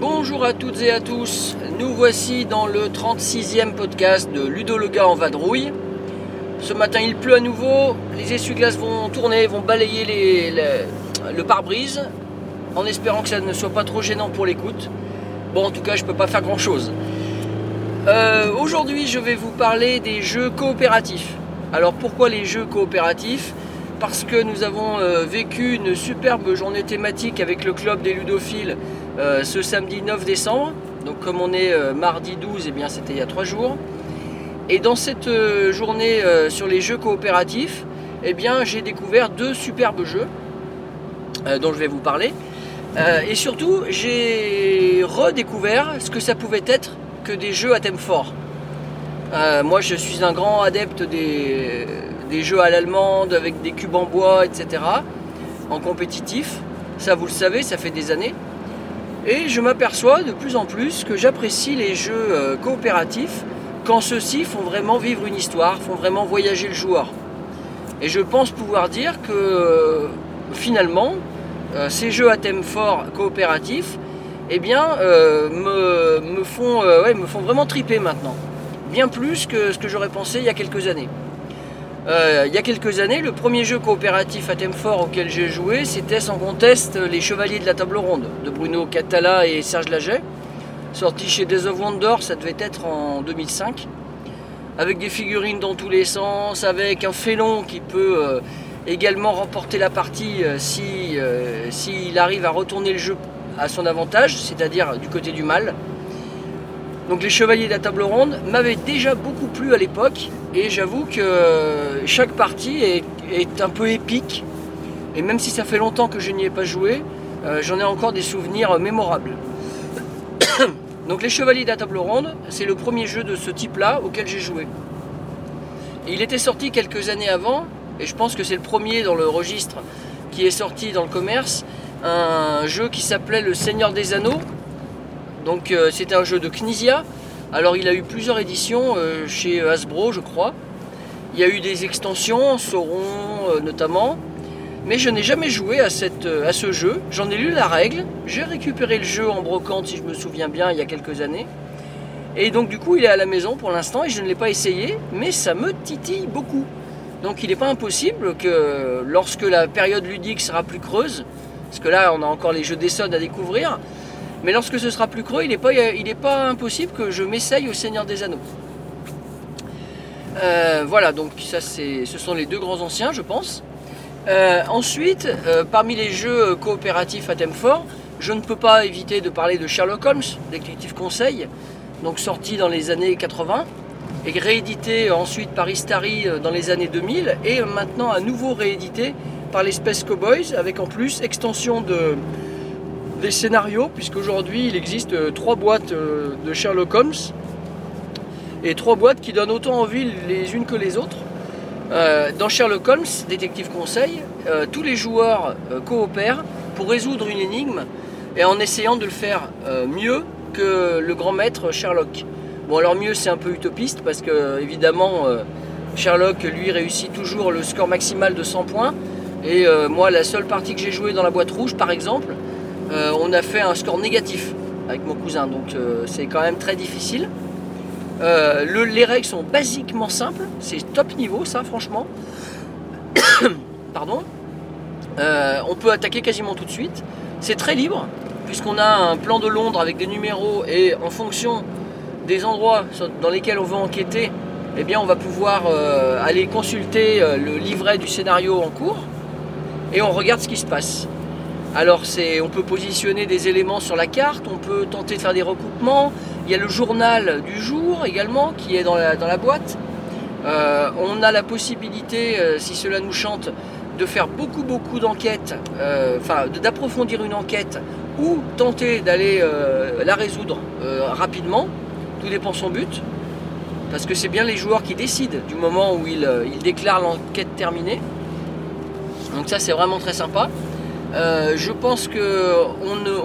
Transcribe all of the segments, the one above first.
Bonjour à toutes et à tous, nous voici dans le 36e podcast de Ludo en vadrouille. Ce matin il pleut à nouveau, les essuie-glaces vont tourner, vont balayer le pare-brise en espérant que ça ne soit pas trop gênant pour l'écoute. Bon en tout cas je peux pas faire grand chose. Aujourd'hui je vais vous parler des jeux coopératifs. Alors pourquoi les jeux coopératifs? Parce que nous avons euh, vécu une superbe journée thématique avec le club des ludophiles euh, ce samedi 9 décembre. Donc comme on est euh, mardi 12, et bien c'était il y a trois jours. Et dans cette euh, journée euh, sur les jeux coopératifs, eh bien j'ai découvert deux superbes jeux euh, dont je vais vous parler. Et surtout, j'ai redécouvert ce que ça pouvait être que des jeux à thème fort. Moi, je suis un grand adepte des, des jeux à l'allemande avec des cubes en bois, etc. En compétitif. Ça, vous le savez, ça fait des années. Et je m'aperçois de plus en plus que j'apprécie les jeux coopératifs quand ceux-ci font vraiment vivre une histoire, font vraiment voyager le joueur. Et je pense pouvoir dire que euh, finalement, euh, ces jeux à thème fort coopératif, eh bien, euh, me, font, me font vraiment triper maintenant. Bien plus que ce que j'aurais pensé il y a quelques années. Il y a quelques années, le premier jeu coopératif à thème fort auquel j'ai joué, c'était sans conteste Les Chevaliers de la Table Ronde de Bruno Catala et Serge Laget, sorti chez Days of Wonder, ça devait être en 2005, avec des figurines dans tous les sens, avec un félon qui peut euh, également remporter la partie euh, si, euh, s'il arrive à retourner le jeu à son avantage, c'est-à-dire du côté du mal. Donc les Chevaliers de la Table Ronde m'avaient déjà beaucoup plu à l'époque et j'avoue que chaque partie est, un peu épique et même si ça fait longtemps que je n'y ai pas joué, j'en ai encore des souvenirs mémorables. Donc les Chevaliers de la Table Ronde, c'est le premier jeu de ce type-là auquel j'ai joué. Il était sorti quelques années avant et je pense que c'est le premier dans le registre qui est sorti dans le commerce, un jeu qui s'appelait Le Seigneur des Anneaux. Donc euh, c'était un jeu de Knizia. Alors il a eu plusieurs éditions euh, chez Hasbro, je crois. Il y a eu des extensions, Sauron euh, notamment. Mais je n'ai jamais joué euh, à ce jeu. J'en ai lu la règle. J'ai récupéré le jeu en brocante, si je me souviens bien, il y a quelques années. Et donc du coup, il est à la maison pour l'instant et je ne l'ai pas essayé, mais ça me titille beaucoup. Donc il n'est pas impossible que lorsque la période ludique sera plus creuse, parce que là on a encore les jeux d'Essonne à découvrir, mais lorsque ce sera plus creux, il n'est pas, impossible que je m'essaye au Seigneur des Anneaux. Euh, voilà, donc ça ce sont les deux grands anciens, je pense. Euh, ensuite, euh, parmi les jeux coopératifs à thème fort, je ne peux pas éviter de parler de Sherlock Holmes, détective conseil, donc sorti dans les années 80 et réédité ensuite par Istari euh, dans les années 2000 et maintenant à nouveau réédité par les Space Cowboys avec en plus extension de, des scénarios puisqu'aujourd'hui il existe trois boîtes de Sherlock Holmes et trois boîtes qui donnent autant envie les unes que les autres. Euh, dans Sherlock Holmes, détective conseil, euh, tous les joueurs euh, coopèrent pour résoudre une énigme et en essayant de le faire mieux que le grand maître Sherlock. Bon alors mieux c'est un peu utopiste parce que évidemment Sherlock lui réussit toujours le score maximal de 100 points et moi la seule partie que j'ai jouée dans la boîte rouge par exemple, on a fait un score négatif avec mon cousin donc c'est quand même très difficile. Euh, le- les règles sont basiquement simples, c'est top niveau ça franchement. Pardon. Euh, on peut attaquer quasiment tout de suite. C'est très libre puisqu'on a un plan de Londres avec des numéros et en fonction des endroits dans lesquels on veut enquêter, eh bien on va pouvoir euh, aller consulter le livret du scénario en cours et on regarde ce qui se passe. Alors on peut positionner des éléments sur la carte, on peut tenter de faire des recoupements. Il y a le journal du jour également qui est dans la, boîte. Euh, on a la possibilité, euh, si cela nous chante, de faire beaucoup beaucoup d'enquêtes, euh, enfin d'approfondir une enquête ou tenter d'aller la résoudre rapidement. Tout dépend son but. parce que c'est bien les joueurs qui décident du moment où ils, ils déclarent l'enquête terminée. Donc ça c'est vraiment très sympa. Euh, je pense qu'on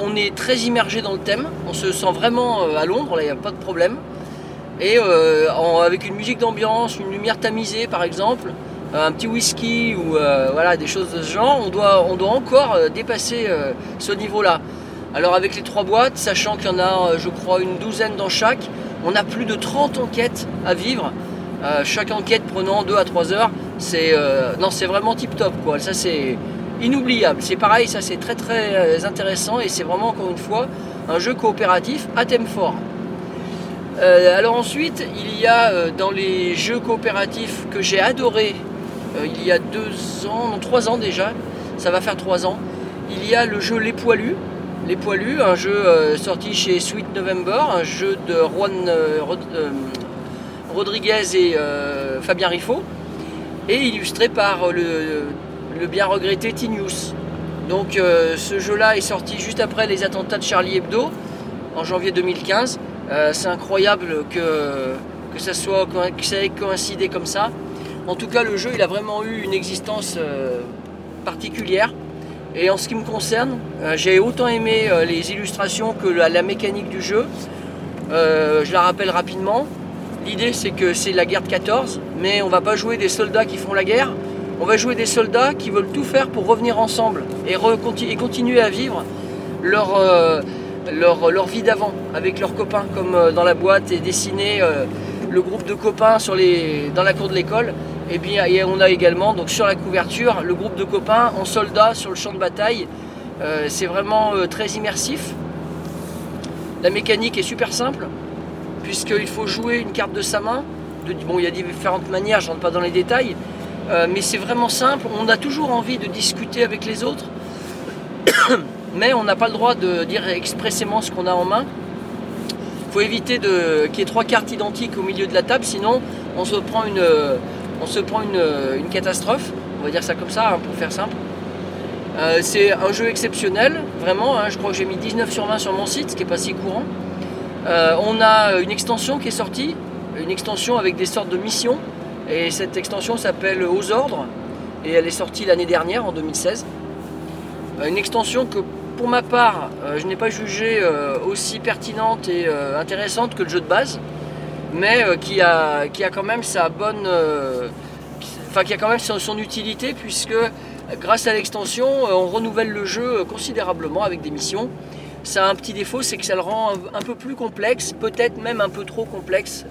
on est très immergé dans le thème, on se sent vraiment euh, à l'ombre, là il n'y a pas de problème. Et euh, avec une musique d'ambiance, une lumière tamisée par exemple, un petit whisky ou voilà, des choses de ce genre, on doit, encore dépasser ce niveau-là. Alors avec les trois boîtes, sachant qu'il y en a je crois une douzaine dans chaque, on a plus de 30 enquêtes à vivre. Chaque enquête prenant 2 à 3 heures, c'est vraiment tip top quoi. Ça inoubliable. C'est pareil, ça c'est très très euh, intéressant et c'est vraiment encore une fois un jeu coopératif à thème fort. Euh, alors ensuite, il y a euh, dans les jeux coopératifs que j'ai adoré il y a deux ans, non trois ans déjà, ça va faire trois ans, il y a le jeu Les Poilus. Les Poilus, un jeu sorti chez Sweet November, un jeu de Juan Rod- Rodriguez et Fabien Riffaut, et illustré par le, le bien regretté Tinius. Donc euh, ce jeu-là est sorti juste après les attentats de Charlie Hebdo, en janvier 2015. Euh, c'est incroyable que, que, ça soit, que ça ait coïncidé comme ça. En tout cas, le jeu, il a vraiment eu une existence euh, particulière. Et en ce qui me concerne, j'ai autant aimé les illustrations que la, la mécanique du jeu. Je la rappelle rapidement. L'idée, c'est que c'est la guerre de 14, mais on va pas jouer des soldats qui font la guerre. On va jouer des soldats qui veulent tout faire pour revenir ensemble et, et continuer à vivre leur, euh, leur, vie d'avant avec leurs copains, comme euh, dans la boîte est dessiné euh, le groupe de copains dans la cour de l'école. Et bien et on a également donc sur la couverture le groupe de copains en soldats sur le champ de bataille. C'est vraiment très immersif. La mécanique est super simple puisqu'il faut jouer une carte de sa main. Bon, il y a différentes manières, je ne rentre pas dans les détails, euh, mais c'est vraiment simple. On a toujours envie de discuter avec les autres, mais on n'a pas le droit de dire expressément ce qu'on a en main. Il faut éviter qu'il y ait trois cartes identiques au milieu de la table, sinon on se prend une catastrophe. On va dire ça comme ça, hein, pour faire simple. Euh, c'est un jeu exceptionnel, vraiment. hein, je crois que j'ai mis 19 sur 20 sur mon site, ce qui n'est pas si courant. Euh, on a une extension qui est sortie, une extension avec des sortes de missions. Et cette extension s'appelle Aux ordres. Et elle est sortie l'année dernière, en 2016. Euh, Une extension que, pour ma part, euh, je n'ai pas jugée euh, aussi pertinente et intéressante que le jeu de base. Mais qui, a, qui a quand même sa bonne. Enfin, qui a quand même son, utilité, puisque grâce à l'extension, on renouvelle le jeu considérablement avec des missions. Ça a un petit défaut, c'est que ça le rend un peu plus complexe, peut-être même un peu trop complexe.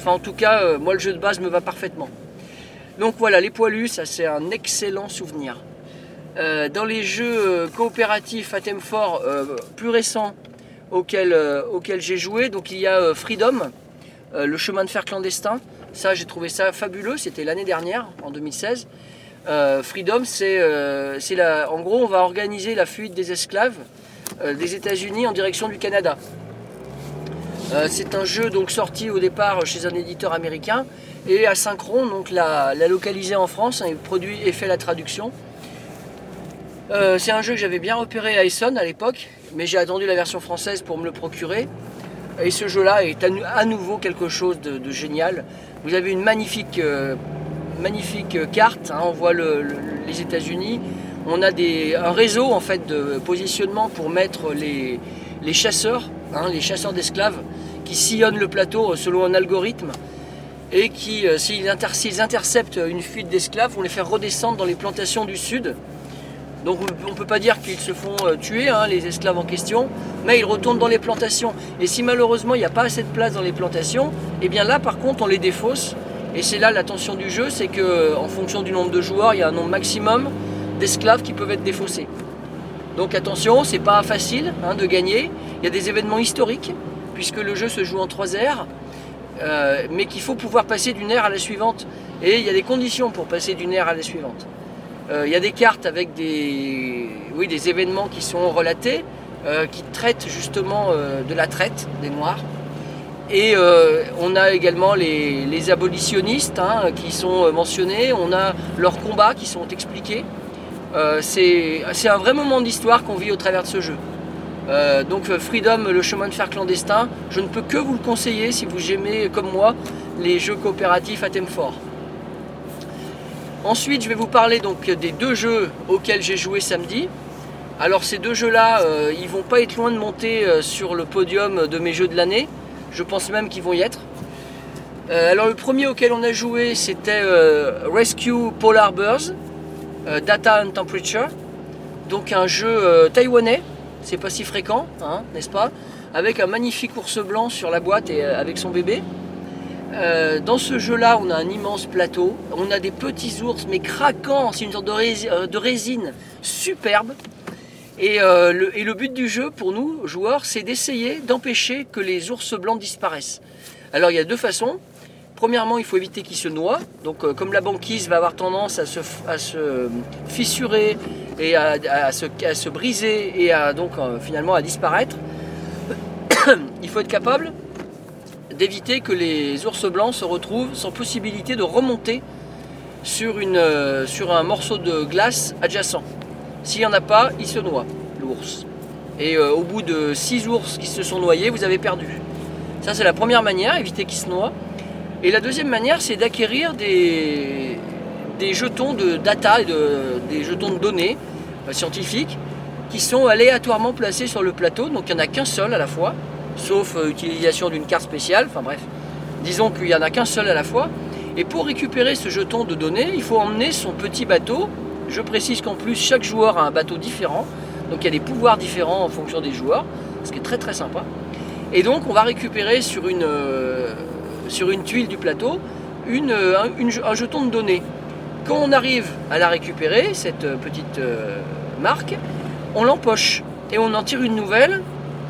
Enfin, en tout cas, euh, moi, le jeu de base me va parfaitement. Donc voilà, les poilus, ça c'est un excellent souvenir. Euh, dans les jeux euh, coopératifs à thème fort plus récents auxquels, j'ai joué, donc il y a Freedom, le chemin de fer clandestin. Ça, j'ai trouvé ça fabuleux. C'était l'année dernière, en 2016. Euh, Freedom, c'est, euh, en gros, on va organiser la fuite des esclaves des États-Unis en direction du Canada. Euh, c'est un jeu donc sorti au départ chez un éditeur américain et Asynchron donc l'a, localisé en France et produit et fait la traduction. Euh, c'est un jeu que j'avais bien repéré à Essonne à l'époque, mais j'ai attendu la version française pour me le procurer. Et ce jeu-là est à, nou- à nouveau quelque chose de, génial. Vous avez une magnifique, euh, carte. hein, on voit le- le- les États-Unis. On a un réseau en fait de positionnement pour mettre les, chasseurs, hein, les chasseurs d'esclaves, qui sillonnent le plateau euh, selon un algorithme et qui, euh, s'ils inter- s'ils interceptent une fuite d'esclaves, vont les faire redescendre dans les plantations du sud. Donc on ne peut pas dire qu'ils se font euh, tuer, hein, les esclaves en question, mais ils retournent dans les plantations. Et si malheureusement il n'y a pas assez de place dans les plantations, et bien là par contre on les défausse. Et c'est là la tension du jeu, c'est que en fonction du nombre de joueurs, il y a un nombre maximum d'esclaves qui peuvent être défaussés. Donc attention, c'est pas facile hein, de gagner. Il y a des événements historiques, puisque le jeu se joue en trois aires, euh, mais qu'il faut pouvoir passer d'une ère à la suivante. Et il y a des conditions pour passer d'une ère à la suivante. Euh, il y a des cartes avec des, oui, des événements qui sont relatés, euh, qui traitent justement de la traite des Noirs. Et on a également les, abolitionnistes hein, qui sont mentionnés, on a leurs combats qui sont expliqués. Euh, c'est un vrai moment d'histoire qu'on vit au travers de ce jeu. Euh, donc euh, Freedom, le chemin de fer clandestin, je ne peux que vous le conseiller si vous aimez comme moi les jeux coopératifs à thème fort. Ensuite, je vais vous parler donc des deux jeux auxquels j'ai joué samedi. Alors ces deux jeux-là, euh, ils vont pas être loin de monter sur le podium de mes jeux de l'année. Je pense même qu'ils vont y être. Alors le premier auquel on a joué, c'était Rescue Polar Bears, Data and Temperature. Donc un jeu taïwanais, c'est pas si fréquent, hein, n'est-ce pas? Avec un magnifique ours blanc sur la boîte et avec son bébé. dans ce jeu-là, on a un immense plateau, on a des petits ours mais craquants, c'est une sorte de résine superbe. Euh, et, le, but du jeu pour nous, joueurs, c'est d'essayer d'empêcher que les ours blancs disparaissent. Alors il y a deux façons. Premièrement, il faut éviter qu'ils se noient. Donc euh, comme la banquise va avoir tendance à se, fissurer et à, se, briser et à donc euh, finalement à disparaître, il faut être capable d'éviter que les ours blancs se retrouvent sans possibilité de remonter sur, un morceau de glace adjacent. S'il n'y en a pas, il se noie, l'ours. Et euh, au bout de 6 ours qui se sont noyés, vous avez perdu. Ça, c'est la première manière, éviter qu'ils se noient. Et la deuxième manière, c'est d'acquérir des, des jetons de data, de, des jetons de données euh, scientifiques qui sont aléatoirement placés sur le plateau. Donc il n'y en a qu'un seul à la fois, sauf euh, utilisation d'une carte spéciale. Enfin bref, disons qu'il n'y en a qu'un seul à la fois. Et pour récupérer ce jeton de données, il faut emmener son petit bateau je précise qu'en plus, chaque joueur a un bateau différent. Donc il y a des pouvoirs différents en fonction des joueurs, ce qui est très très sympa. Et donc on va récupérer sur une, euh, sur une tuile du plateau une, un, jeton de données. Quand on arrive à la récupérer, cette euh, petite euh, marque, on l'empoche et on en tire une nouvelle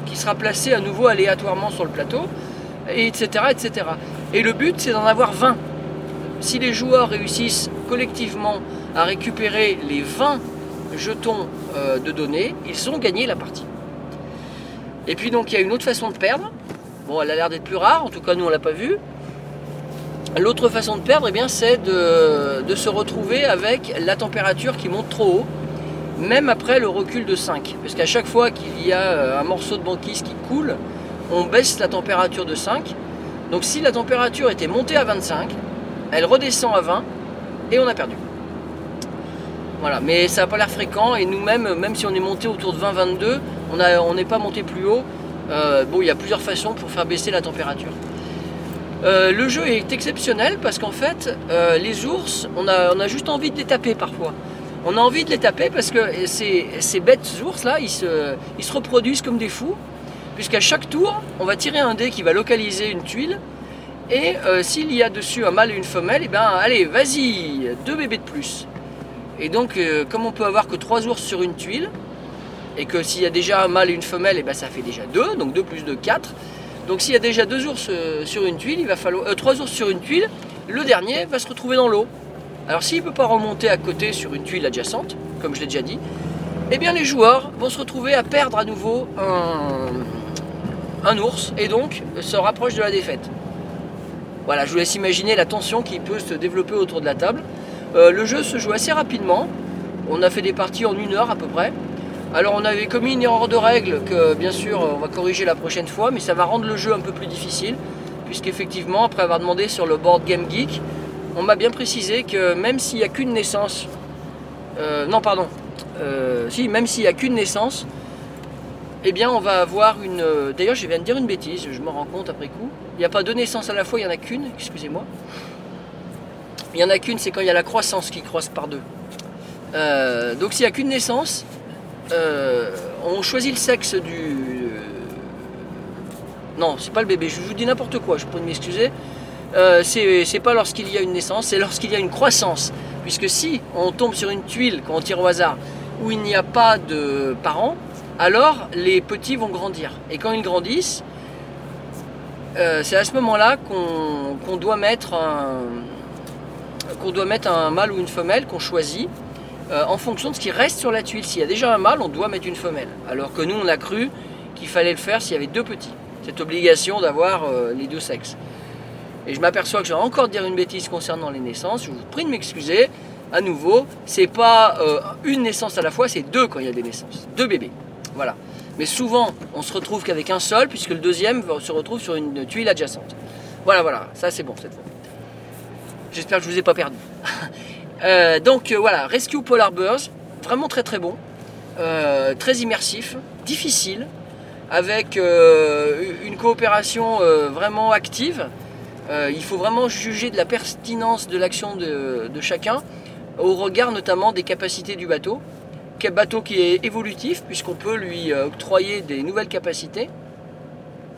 qui sera placée à nouveau aléatoirement sur le plateau, et etc., etc. Et le but c'est d'en avoir 20. Si les joueurs réussissent collectivement à récupérer les 20 jetons euh, de données, ils ont gagné la partie. Et puis donc il y a une autre façon de perdre. Bon, elle a l'air d'être plus rare, en tout cas nous on l'a pas vu. L'autre façon de perdre, eh bien, c'est de, de, se retrouver avec la température qui monte trop haut, même après le recul de 5. Parce qu'à chaque fois qu'il y a euh, un morceau de banquise qui coule, on baisse la température de 5. Donc si la température était montée à 25, elle redescend à 20 et on a perdu. Voilà, mais ça n'a pas l'air fréquent et nous-mêmes, même si on est monté autour de 20-22, on n'est pas monté plus haut. Euh, bon, il y a plusieurs façons pour faire baisser la température. Euh, le jeu est exceptionnel parce qu'en fait, euh, les ours, on a, on a, juste envie de les taper parfois. On a envie de les taper parce que ces, bêtes ours là, ils se, reproduisent comme des fous. Puisqu'à chaque tour, on va tirer un dé qui va localiser une tuile. Et s'il y a dessus un mâle et une femelle, et eh ben allez, vas-y, deux bébés de plus. Et donc, comme on peut avoir que 3 ours sur une tuile, et que s'il y a déjà un mâle et une femelle, et eh ben ça fait déjà 2, donc 2 plus 2, 4. Donc s'il y a déjà 2 ours euh, sur une tuile, il va falloir 3 euh, ours sur une tuile, le dernier va se retrouver dans l'eau. Alors s'il ne peut pas remonter à côté sur une tuile adjacente, comme je l'ai déjà dit, eh bien les joueurs vont se retrouver à perdre à nouveau un, ours et donc se rapproche de la défaite. Voilà, je vous laisse imaginer la tension qui peut se développer autour de la table. Euh, le jeu se joue assez rapidement. On a fait des parties en une heure à peu près. Alors on avait commis une erreur de règle que bien sûr on va corriger la prochaine fois, mais ça va rendre le jeu un peu plus difficile, puisqu'effectivement après avoir demandé sur le board Game Geek, on m'a bien précisé que même s'il n'y a qu'une naissance, euh, non pardon, euh, si même s'il n'y a qu'une naissance, eh bien on va avoir une. D'ailleurs je viens de dire une bêtise, je me rends compte après coup. Il n'y a pas deux naissances à la fois, il n'y en a qu'une, excusez-moi. Il n'y en a qu'une, c'est quand il y a la croissance qui croise par deux. Euh, donc s'il n'y a qu'une naissance, euh, on choisit le sexe du... Non, c'est pas le bébé, je vous dis n'importe quoi, je peux m'excuser. Euh, c'est pas lorsqu'il y a une naissance, c'est lorsqu'il y a une croissance. Puisque si on tombe sur une tuile, quand on tire au hasard, où il n'y a pas de parents, alors les petits vont grandir. Et quand ils grandissent, c'est à ce moment-là qu'on doit mettre qu'on doit mettre un mâle ou une femelle qu'on choisit euh, en fonction de ce qui reste sur la tuile. S'il y a déjà un mâle, on doit mettre une femelle. Alors que nous, on a cru qu'il fallait le faire s'il y avait deux petits. Cette obligation d'avoir euh, les deux sexes. Et je m'aperçois que je vais encore dire une bêtise concernant les naissances. Je vous prie de m'excuser. À nouveau, c'est pas euh, une naissance à la fois, c'est deux quand il y a des naissances. Deux bébés. Voilà. Mais souvent, on se retrouve qu'avec un seul, puisque le deuxième se retrouve sur une tuile adjacente. Voilà, voilà, ça c'est bon cette fois. J'espère que je vous ai pas perdu. Euh, donc euh, voilà, Rescue Polar Bears, vraiment très très bon, euh, très immersif, difficile, avec une coopération vraiment active. Il faut vraiment juger de la pertinence de l'action de, chacun, au regard notamment des capacités du bateau. Quel bateau qui est évolutif, puisqu'on peut lui octroyer des nouvelles capacités.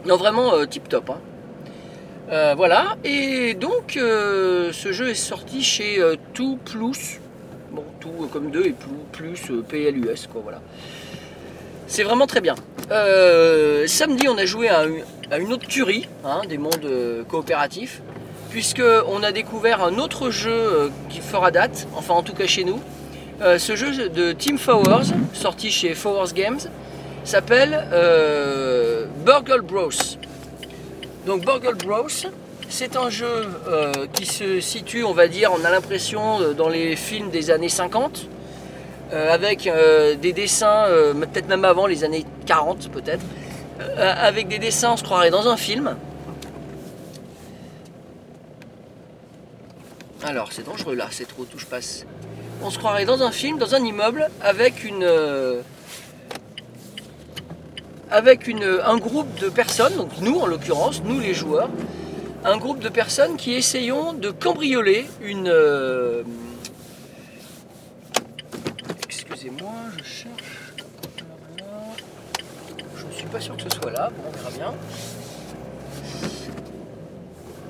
Non, vraiment tip top. hein. Euh, voilà, et donc euh, ce jeu est sorti chez euh, Tout Plus. Bon, tout euh, comme deux et plus, plus PLUS, quoi, voilà. C'est vraiment très bien. Samedi, on a joué à, un- à une autre tuerie hein, des mondes coopératifs, puisque on a découvert un autre jeu qui fera date, enfin en tout cas chez nous. Ce jeu de Team Fowers, sorti chez Fowers Games, s'appelle Burgle Bros. Donc Burgle Bros, c'est un jeu euh, qui se situe, on va dire, on a l'impression euh, dans les films des années 50, euh, avec des dessins, peut-être même avant les années 40 peut-être, avec des dessins, on se croirait dans un film. Alors c'est dangereux là, c'est trop, tout je passe. On se croirait dans un film, dans un immeuble, avec une, avec un groupe de personnes, donc nous en l'occurrence, nous les joueurs, un groupe de personnes qui essayons de cambrioler une. euh, Excusez-moi, je cherche. Je ne suis pas sûr que ce soit là, bon, on verra bien.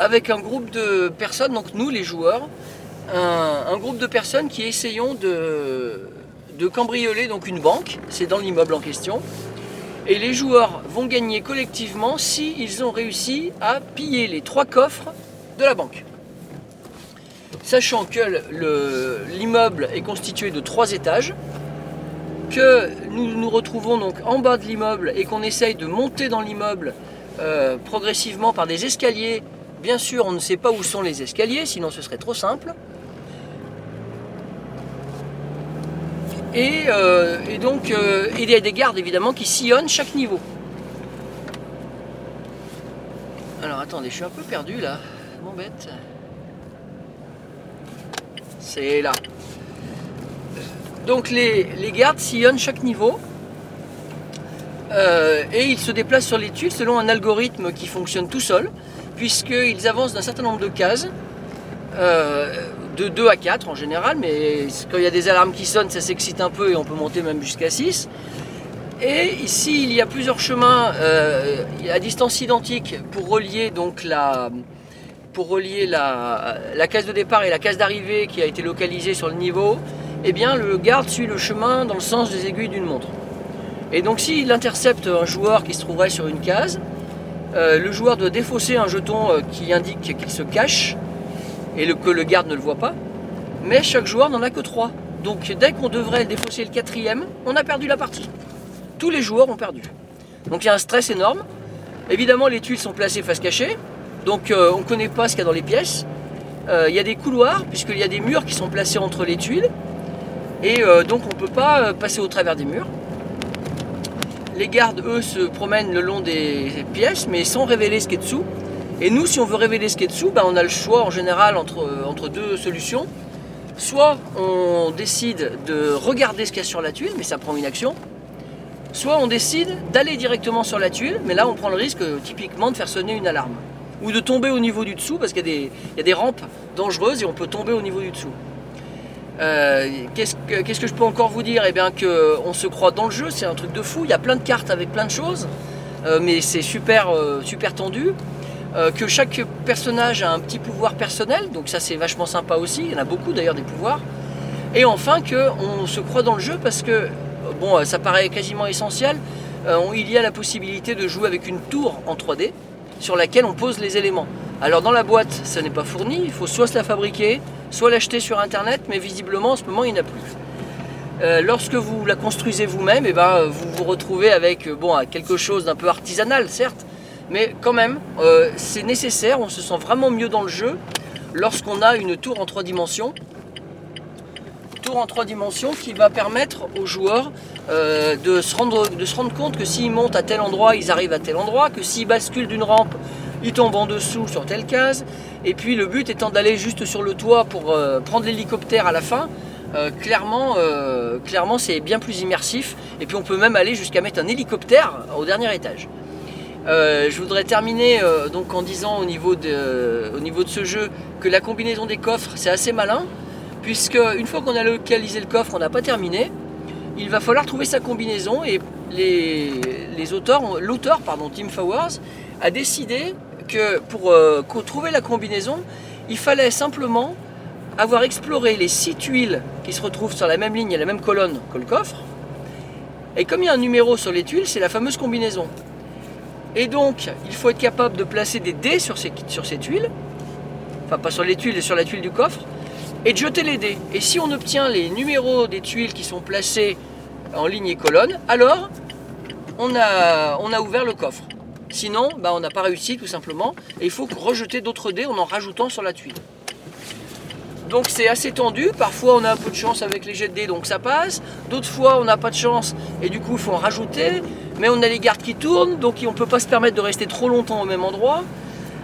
Avec un groupe de personnes, donc nous les joueurs, un, un groupe de personnes qui essayons de, de cambrioler donc une banque, c'est dans l'immeuble en question. Et les joueurs vont gagner collectivement si ils ont réussi à piller les trois coffres de la banque. Sachant que le- l'immeuble est constitué de trois étages, que nous nous retrouvons donc en bas de l'immeuble et qu'on essaye de monter dans l'immeuble euh, progressivement par des escaliers. Bien sûr, on ne sait pas où sont les escaliers, sinon ce serait trop simple. Et, euh, et donc, euh, il y a des gardes évidemment qui sillonnent chaque niveau. Alors attendez, je suis un peu perdu là. Je m'embête. C'est là. Donc les, les gardes sillonnent chaque niveau. Euh, et ils se déplacent sur les tuiles selon un algorithme qui fonctionne tout seul, puisqu'ils avancent d'un certain nombre de cases. De 2 à 4 en général, mais quand il y a des alarmes qui sonnent, ça s'excite un peu et on peut monter même jusqu'à 6. Et ici, il y a plusieurs chemins euh, à distance identique pour relier donc la, pour relier la, case de départ et la case d'arrivée qui a été localisée sur le niveau. Eh bien, le garde suit le chemin dans le sens des aiguilles d'une montre. Et donc, s'il intercepte un joueur qui se trouverait sur une case, euh, le joueur doit défausser un jeton euh, qui indique qu'il se cache et que le garde ne le voit pas. Mais chaque joueur n'en a que 3. Donc dès qu'on devrait défausser le quatrième, on a perdu la partie. Tous les joueurs ont perdu. Donc il y a un stress énorme. Évidemment, les tuiles sont placées face cachée. Donc euh, on ne connaît pas ce qu'il y a dans les pièces. Euh, il y a des couloirs, puisqu'il y a des murs qui sont placés entre les tuiles. Et euh, donc on ne peut pas passer au travers des murs. Les gardes, eux, se promènent le long des pièces, mais sans révéler ce qui est dessous. Et nous, si on veut révéler ce qui est dessous, ben, on a le choix en général entre, entre deux solutions. Soit on décide de regarder ce qu'il y a sur la tuile, mais ça prend une action. Soit on décide d'aller directement sur la tuile, mais là on prend le risque euh, typiquement de faire sonner une alarme. Ou de tomber au niveau du dessous, parce qu'il y, a des- il y a des rampes dangereuses et on peut tomber au niveau du dessous. Euh, Qu'est-ce que, je peux encore vous dire? Eh bien qu'on se croit dans le jeu, c'est un truc de fou. Il y a plein de cartes avec plein de choses, euh, mais c'est super, euh, super tendu. Euh, que chaque personnage a un petit pouvoir personnel, donc ça c'est vachement sympa aussi. Il y en a beaucoup d'ailleurs des pouvoirs. Et enfin que on se croit dans le jeu parce que bon, euh, ça paraît quasiment essentiel. euh, il y a la possibilité de jouer avec une tour en 3D sur laquelle on pose les éléments. Alors dans la boîte, ça n'est pas fourni. Il faut soit se la fabriquer, soit l'acheter sur internet, mais visiblement en ce moment il n'y en a plus. Lorsque vous la construisez vous-même, eh ben, vous vous retrouvez avec bon, quelque chose d'un peu artisanal, certes, mais quand même, euh, c'est nécessaire, on se sent vraiment mieux dans le jeu lorsqu'on a une tour en trois dimensions. Tour en trois dimensions qui va permettre aux joueurs euh, de, se rendre, compte que s'ils montent à tel endroit, ils arrivent à tel endroit, que s'ils basculent d'une rampe, il tombe en dessous sur telle case. Et puis le but étant d'aller juste sur le toit pour euh, prendre l'hélicoptère à la fin. Clairement c'est bien plus immersif. Et puis on peut même aller jusqu'à mettre un hélicoptère au dernier étage. Euh, je voudrais terminer euh, donc en disant au niveau, de, ce jeu que la combinaison des coffres c'est assez malin puisque une fois qu'on a localisé le coffre on n'a pas terminé. Il va falloir trouver sa combinaison et l'auteur Tim Fowers a décidé que pour euh, trouver la combinaison il fallait simplement avoir exploré les six tuiles qui se retrouvent sur la même ligne et la même colonne que le coffre. Et comme il y a un numéro sur les tuiles c'est la fameuse combinaison et donc, il faut être capable de placer des dés sur ces, sur tuiles, enfin pas sur les tuiles, mais sur la tuile du coffre, et de jeter les dés. Et si on obtient les numéros des tuiles qui sont placées en ligne et colonne, alors on a, on a ouvert le coffre. Sinon, bah, on n'a pas réussi tout simplement, et il faut rejeter d'autres dés en en rajoutant sur la tuile. Donc c'est assez tendu, parfois on a un peu de chance avec les jets de dés donc ça passe, d'autres fois on n'a pas de chance et du coup il faut en rajouter, mais on a les gardes qui tournent donc on ne peut pas se permettre de rester trop longtemps au même endroit.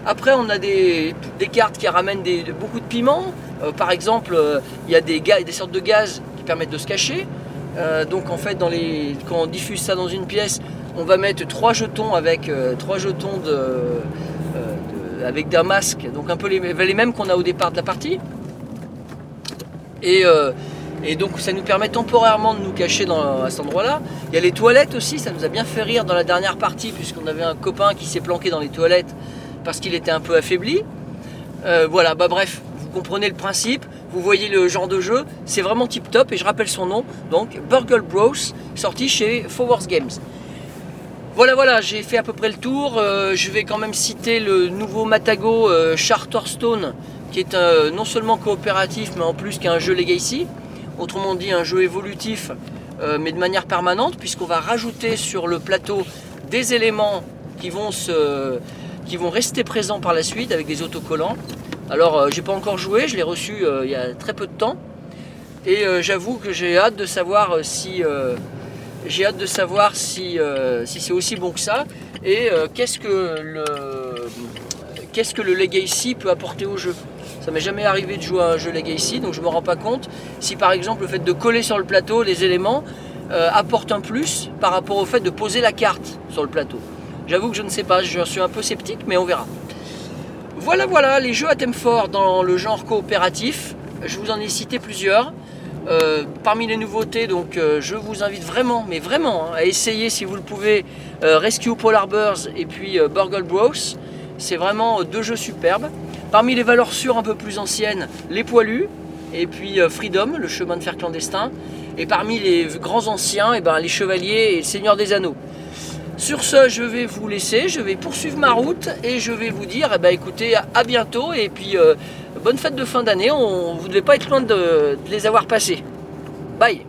Après on a des, des cartes qui ramènent beaucoup de piments, Euh, par exemple euh, il y a des, des sortes de gaz qui permettent de se cacher, Euh, donc en fait quand on diffuse ça dans une pièce on va mettre trois jetons avec trois jetons avec masque, donc un peu les, les mêmes qu'on a au départ de la partie. Et, et donc ça nous permet temporairement de nous cacher dans, à cet endroit-là. Il y a les toilettes aussi, ça nous a bien fait rire dans la dernière partie, puisqu'on avait un copain qui s'est planqué dans les toilettes parce qu'il était un peu affaibli. Euh, voilà, bah bref, vous comprenez le principe, vous voyez le genre de jeu, c'est vraiment tip top et je rappelle son nom, donc Burgle Bros, sorti chez Forwards Games. Voilà, voilà, j'ai fait à peu près le tour. Euh, je vais quand même citer le nouveau Matago euh, Charterstone, qui est euh, non seulement coopératif, mais en plus qui est un jeu Legacy. Autrement dit, un jeu évolutif, euh, mais de manière permanente, puisqu'on va rajouter sur le plateau des éléments qui vont, rester présents par la suite avec des autocollants. Alors, euh, j'ai pas encore joué, je l'ai reçu euh, il y a très peu de temps. Et euh, j'avoue que j'ai hâte de savoir si. j'ai hâte de savoir si, c'est aussi bon que ça et qu'est-ce que le qu'est-ce que le Legacy peut apporter au jeu. Ça m'est jamais arrivé de jouer à un jeu Legacy, donc je me rends pas compte si par exemple le fait de coller sur le plateau les éléments euh, apporte un plus par rapport au fait de poser la carte sur le plateau. J'avoue que je ne sais pas, je suis un peu sceptique, mais on verra. Voilà, voilà, les jeux à thème fort dans le genre coopératif. Je vous en ai cité plusieurs. Euh, parmi les nouveautés, donc, euh, je vous invite vraiment, mais vraiment, hein, à essayer si vous le pouvez, Rescue Polar Bears et puis Burgle Bros. C'est vraiment euh, deux jeux superbes. Parmi les valeurs sûres un peu plus anciennes, les poilus et puis euh, Freedom, le chemin de fer clandestin. Et parmi les grands anciens, eh ben, les chevaliers et le Seigneur des Anneaux. Sur ce, je vais vous laisser, je vais poursuivre ma route et je vais vous dire, eh ben, écoutez, à- bientôt et puis euh, bonne fête de fin d'année. Vous ne devez pas être loin de les avoir passés. Bye